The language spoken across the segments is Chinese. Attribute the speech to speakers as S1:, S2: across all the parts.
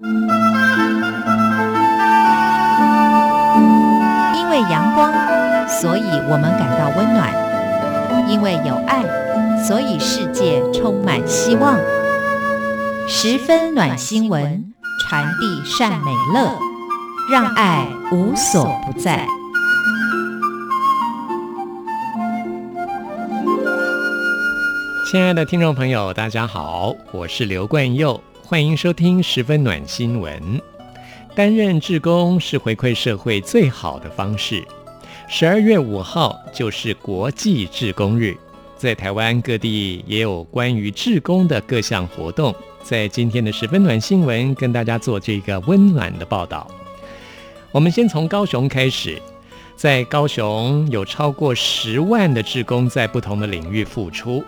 S1: 因为阳光，所以我们感到温暖；因为有爱，所以世界充满希望。十分暖新闻，传递善美乐，让爱无所不在。
S2: 亲爱的听众朋友，大家好，我是刘冠佑，欢迎收听十分暖新闻。担任志工是回馈社会最好的方式。十二月五号就是国际志工日，在台湾各地也有关于志工的各项活动。在今天的十分暖新闻，跟大家做这个温暖的报道。我们先从高雄开始，在高雄有超过十万的志工在不同的领域付出。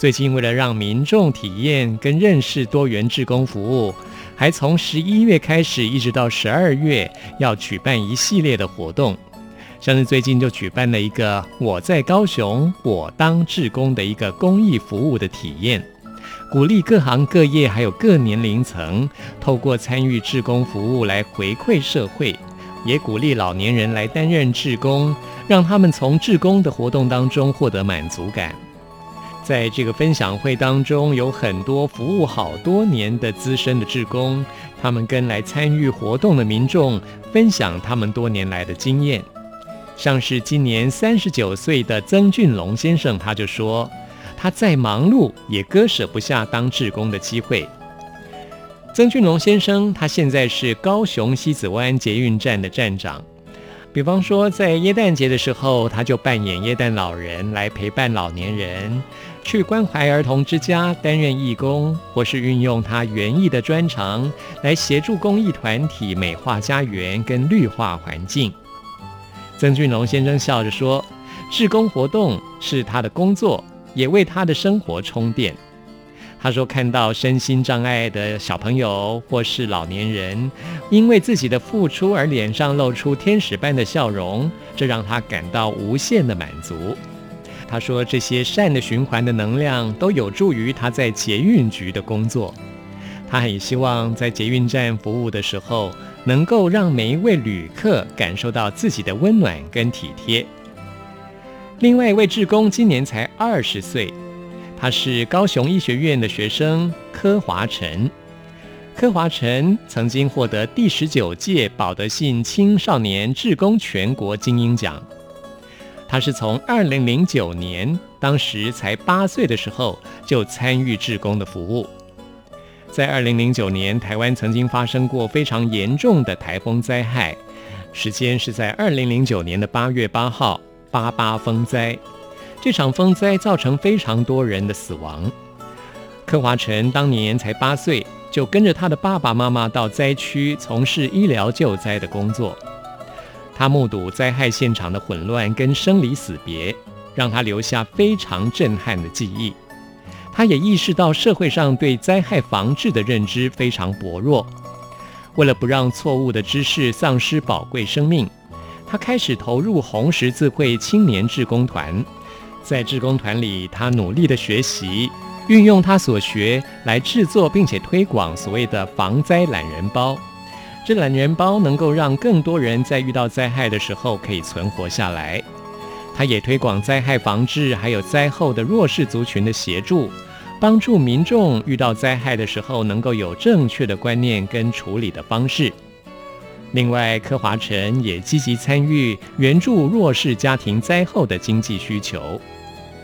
S2: 最近，为了让民众体验跟认识多元志工服务，还从十一月开始，一直到十二月，要举办一系列的活动。像是最近就举办了一个“我在高雄，我当志工”的一个公益服务的体验，鼓励各行各业还有各年龄层，透过参与志工服务来回馈社会，也鼓励老年人来担任志工，让他们从志工的活动当中获得满足感。在这个分享会当中，有很多服务好多年的资深的志工，他们跟来参与活动的民众分享他们多年来的经验。像是今年三十九岁的曾俊龙先生，他就说，他再忙碌也割舍不下当志工的机会。曾俊龙先生，他现在是高雄西子湾捷运站的站长。比方说，在耶诞节的时候，他就扮演耶诞老人来陪伴老年人，去关怀儿童之家担任义工，或是运用他园艺的专长来协助公益团体美化家园跟绿化环境。曾俊龙先生笑着说：“志工活动是他的工作，也为他的生活充电。”他说：“看到身心障碍的小朋友或是老年人，因为自己的付出而脸上露出天使般的笑容，这让他感到无限的满足。”他说：“这些善的循环的能量都有助于他在捷运局的工作。他很希望在捷运站服务的时候，能够让每一位旅客感受到自己的温暖跟体贴。”另外一位志工今年才二十岁。他是高雄医学院的学生柯华晨，柯华晨曾经获得第十九届保德信青少年志工全国精英奖。他是从二零零九年，当时才八岁的时候就参与志工的服务。在二零零九年，台湾曾经发生过非常严重的台风灾害，时间是在二零零九年的八月八号，八八风灾。这场风灾造成非常多人的死亡。柯华晨当年才八岁，就跟着他的爸爸妈妈到灾区从事医疗救灾的工作。他目睹灾害现场的混乱跟生离死别，让他留下非常震撼的记忆。他也意识到社会上对灾害防治的认知非常薄弱。为了不让错误的知识丧失宝贵生命，他开始投入红十字会青年志工团。在志工团里，他努力的学习，运用他所学来制作并且推广所谓的防灾懒人包。这懒人包能够让更多人在遇到灾害的时候可以存活下来。他也推广灾害防治，还有灾后的弱势族群的协助，帮助民众遇到灾害的时候能够有正确的观念跟处理的方式。另外，柯华晨也积极参与援助弱势家庭灾后的经济需求。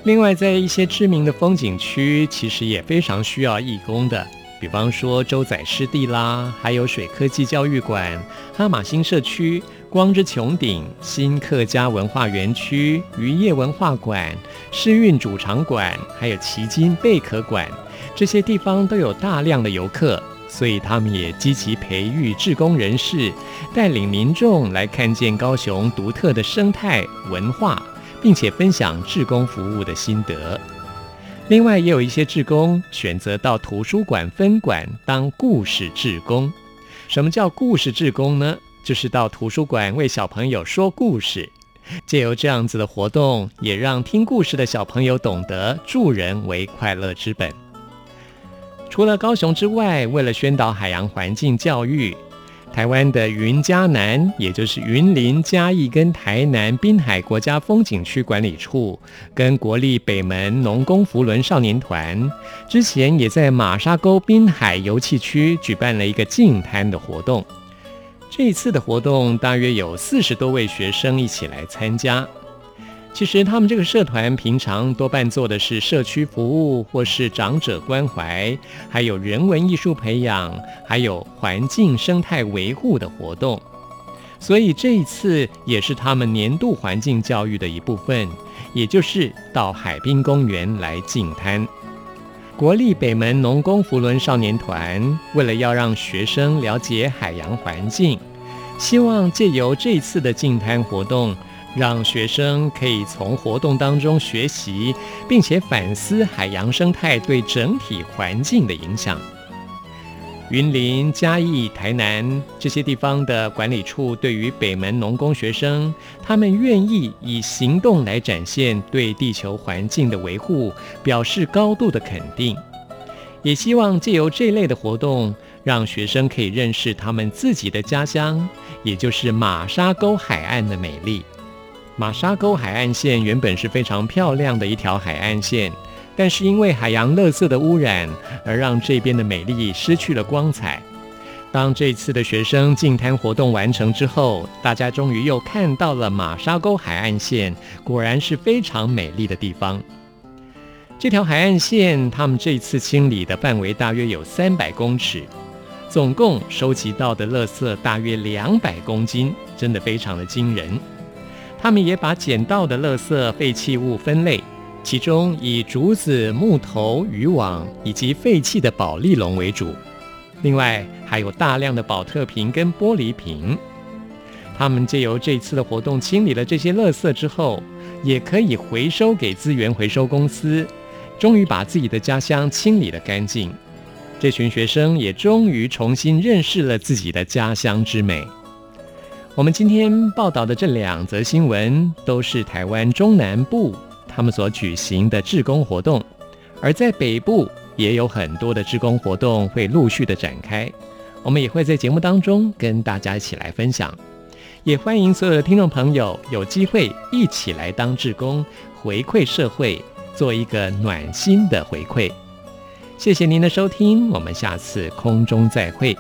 S2: 另外，在一些知名的风景区，其实也非常需要义工的，比方说洲仔湿地啦，还有水科技教育馆、哈马星社区、光之穹顶、新客家文化园区、渔业文化馆、诗韵主场馆，还有奇金贝壳馆，这些地方都有大量的游客，所以他们也积极培育志工人士，带领民众来看见高雄独特的生态文化。并且分享志工服务的心得。另外，也有一些志工选择到图书馆分馆当故事志工。什么叫故事志工呢？就是到图书馆为小朋友说故事。借由这样子的活动，也让听故事的小朋友懂得助人为快乐之本。除了高雄之外，为了宣导海洋环境教育，台湾的云嘉南，也就是云林、嘉义跟台南滨海国家风景区管理处，跟国立北门农工福轮少年团，之前也在马沙沟滨海游憩区举办了一个净滩的活动。这一次的活动，大约有四十多位学生一起来参加。其实他们这个社团平常多半做的是社区服务，或是长者关怀，还有人文艺术培养，还有环境生态维护的活动。所以这一次也是他们年度环境教育的一部分，也就是到海滨公园来净滩。国立北门农工扶轮少年团为了要让学生了解海洋环境，希望借由这次的净滩活动。让学生可以从活动当中学习，并且反思海洋生态对整体环境的影响。云林、嘉义、台南这些地方的管理处对于北门农工学生，他们愿意以行动来展现对地球环境的维护，表示高度的肯定。也希望借由这类的活动，让学生可以认识他们自己的家乡，也就是马沙沟海岸的美丽。马沙沟海岸线原本是非常漂亮的一条海岸线，但是因为海洋垃圾的污染，而让这边的美丽失去了光彩。当这次的学生净滩活动完成之后，大家终于又看到了马沙沟海岸线，果然是非常美丽的地方。这条海岸线，他们这次清理的范围大约有三百公尺，总共收集到的垃圾大约两百公斤，真的非常的惊人。他们也把捡到的垃圾废弃物分类，其中以竹子、木头、渔网以及废弃的宝丽龙为主，另外还有大量的宝特瓶跟玻璃瓶。他们借由这次的活动清理了这些垃圾之后，也可以回收给资源回收公司，终于把自己的家乡清理了干净。这群学生也终于重新认识了自己的家乡之美。我们今天报道的这两则新闻，都是台湾中南部他们所举行的志工活动，而在北部也有很多的志工活动会陆续的展开，我们也会在节目当中跟大家一起来分享，也欢迎所有的听众朋友有机会一起来当志工，回馈社会，做一个暖心的回馈。谢谢您的收听，我们下次空中再会。